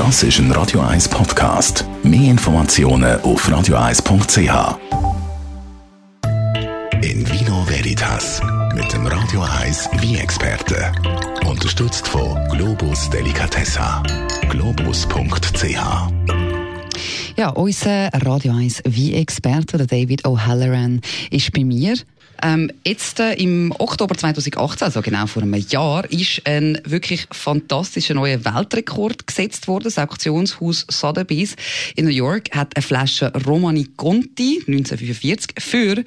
Das ist ein Radio 1 Podcast. Mehr Informationen auf radio1.ch. In Vino Veritas mit dem Radio 1 wie experte Unterstützt von Globus Delicatessa. Globus.ch ja, unser Radio 1 wie experte der David O'Halloran, ist bei mir. Ähm, jetzt äh, im Oktober 2018, also genau vor einem Jahr, ist ein wirklich fantastischer neuer Weltrekord gesetzt worden. Das Auktionshaus Sotheby's in New York hat eine Flasche Romani Conti 1945 für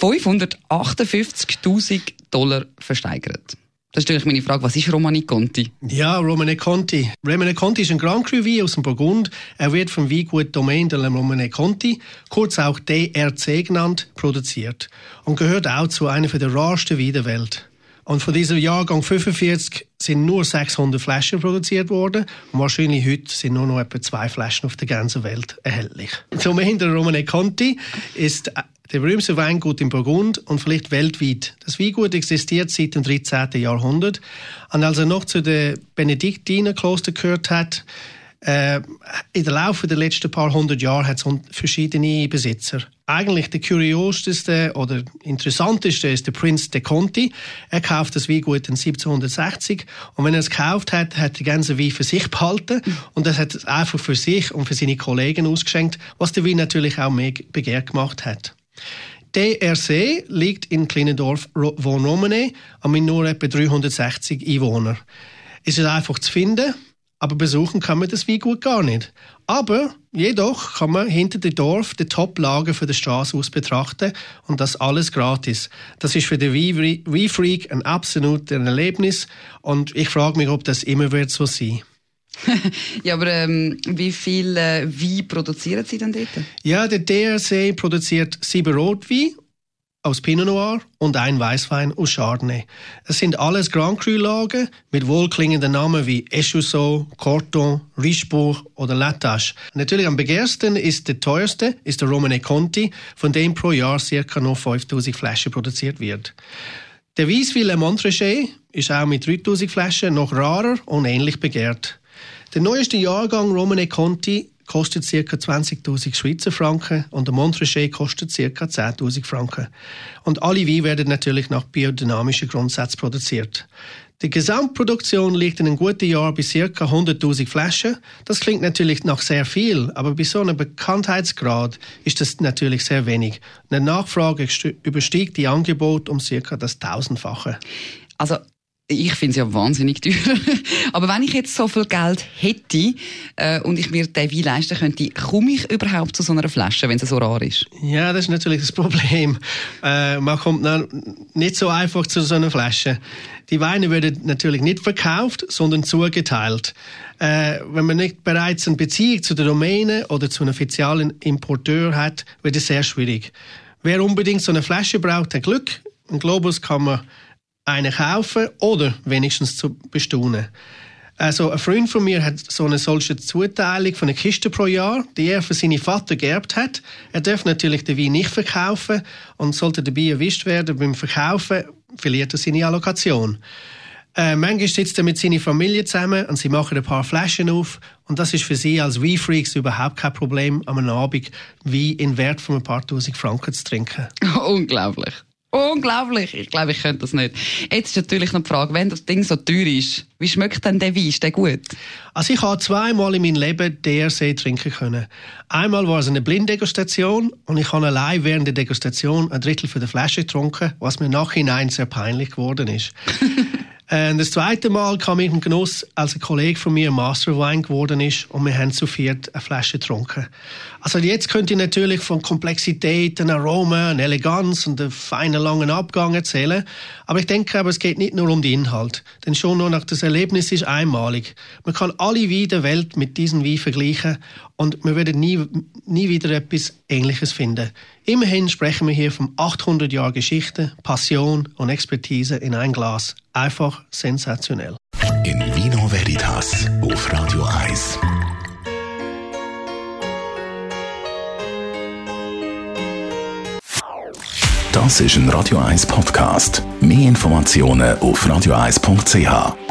558.000 Dollar versteigert. Das ist natürlich meine Frage, was ist Romani Conti? Ja, Romani Conti. Romani Conti ist ein Grand Cru Wein aus dem Burgund. Er wird vom Weingut Domaine de Romani Conti, kurz auch DRC genannt, produziert und gehört auch zu einer der rarsten Weine der Welt. Und von diesem Jahrgang 45 sind nur 600 Flaschen produziert worden. Und wahrscheinlich heute sind nur noch etwa zwei Flaschen auf der ganzen Welt erhältlich. Zum Hinter Romane Conti ist der berühmte Weingut in Burgund und vielleicht weltweit. Das Weingut existiert seit dem 13. Jahrhundert. Und als er noch zu den Benediktinerkloster gehört hat, äh, in der Laufe der letzten paar hundert Jahre hat es verschiedene Besitzer. Eigentlich der kurioseste oder interessanteste ist der Prinz de Conti. Er kauft das Weingut in 1760 und wenn er es gekauft hat, hat er die ganze Wein für sich behalten und das hat er einfach für sich und für seine Kollegen ausgeschenkt, was der Wein natürlich auch mehr begehrt gemacht hat. DRC liegt in Kleinendorf Wohnromene und mit nur etwa 360 Einwohnern. Es ist einfach zu finden, aber besuchen kann man das Weingut gar nicht. Aber jedoch kann man hinter dem Dorf die Top-Lage für die Straße aus betrachten und das alles gratis. Das ist für den Weinfreak ein absolutes Erlebnis und ich frage mich, ob das immer wird so sein. ja, aber ähm, wie viel äh, Wein produzieren Sie denn dort? Ja, der DRC produziert sieben Rotwein aus Pinot Noir und ein Weißwein aus Chardonnay. Es sind alles Grand Cru-Lagen mit wohlklingenden Namen wie Echusseau, Corton, Richebourg oder Latache. Natürlich am begehrsten ist der teuerste, ist der Romane Conti, von dem pro Jahr ca. noch 5000 Flaschen produziert wird. Der Weisswille Montrachet ist auch mit 3000 Flaschen noch rarer und ähnlich begehrt. Der neueste Jahrgang Romane Conti kostet ca. 20.000 Schweizer Franken und der Montrachet kostet ca. 10.000 Franken. Und alle Weine werden natürlich nach biodynamischen Grundsätzen produziert. Die Gesamtproduktion liegt in einem guten Jahr bei ca. 100.000 Flaschen. Das klingt natürlich nach sehr viel, aber bei so einem Bekanntheitsgrad ist das natürlich sehr wenig. Eine Nachfrage übersteigt die Angebot um ca. das Tausendfache. Also ich finde es ja wahnsinnig teuer. Aber wenn ich jetzt so viel Geld hätte äh, und ich mir den Wein leisten könnte, komme ich überhaupt zu so einer Flasche, wenn sie so rar ist? Ja, das ist natürlich das Problem. Äh, man kommt nicht so einfach zu so einer Flasche. Die Weine werden natürlich nicht verkauft, sondern zugeteilt. Äh, wenn man nicht bereits eine Beziehung zu der Domäne oder zu einem offiziellen Importeur hat, wird es sehr schwierig. Wer unbedingt so eine Flasche braucht, hat Glück. Ein Globus kann man einen kaufen oder wenigstens zu bestaunen. Also ein Freund von mir hat so eine solche Zuteilung von einer Kiste pro Jahr, die er für seinen Vater geerbt hat. Er darf natürlich den Wein nicht verkaufen und sollte dabei erwischt werden beim Verkaufen, verliert er seine Allokation. Äh, manchmal sitzt er mit seiner Familie zusammen und sie machen ein paar Flaschen auf und das ist für sie als Weinfreaks überhaupt kein Problem, am Abend Wein in Wert von ein paar tausend Franken zu trinken. Unglaublich. Unglaublich. Ich glaube, ich könnte das nicht. Jetzt ist natürlich noch die Frage, wenn das Ding so teuer ist, wie schmeckt denn der Wein? Ist der gut? Also ich habe zweimal in meinem Leben DRC trinken können. Einmal war es eine Blinddegustation und ich habe allein während der Degustation ein Drittel von der Flasche getrunken, was mir nachhinein sehr peinlich geworden ist. Äh, das zweite Mal kam ich im Genuss, als ein Kollege von mir Master Wine geworden ist und wir haben zu viert eine Flasche getrunken. Also jetzt könnt ihr natürlich von Komplexität, Aromen, Eleganz und einem feinen langen Abgang erzählen, aber ich denke aber, es geht nicht nur um den Inhalt, denn schon nur nach das Erlebnis ist einmalig. Man kann alle Weine der Welt mit diesem Wein vergleichen und wir werden nie, nie wieder etwas Ähnliches finden. Immerhin sprechen wir hier von 800 Jahren Geschichte, Passion und Expertise in ein Glas. Einfach sensationell. In Vino Veritas auf Radio 1. Das ist ein Radio 1 Podcast. Mehr Informationen auf radio1.ch.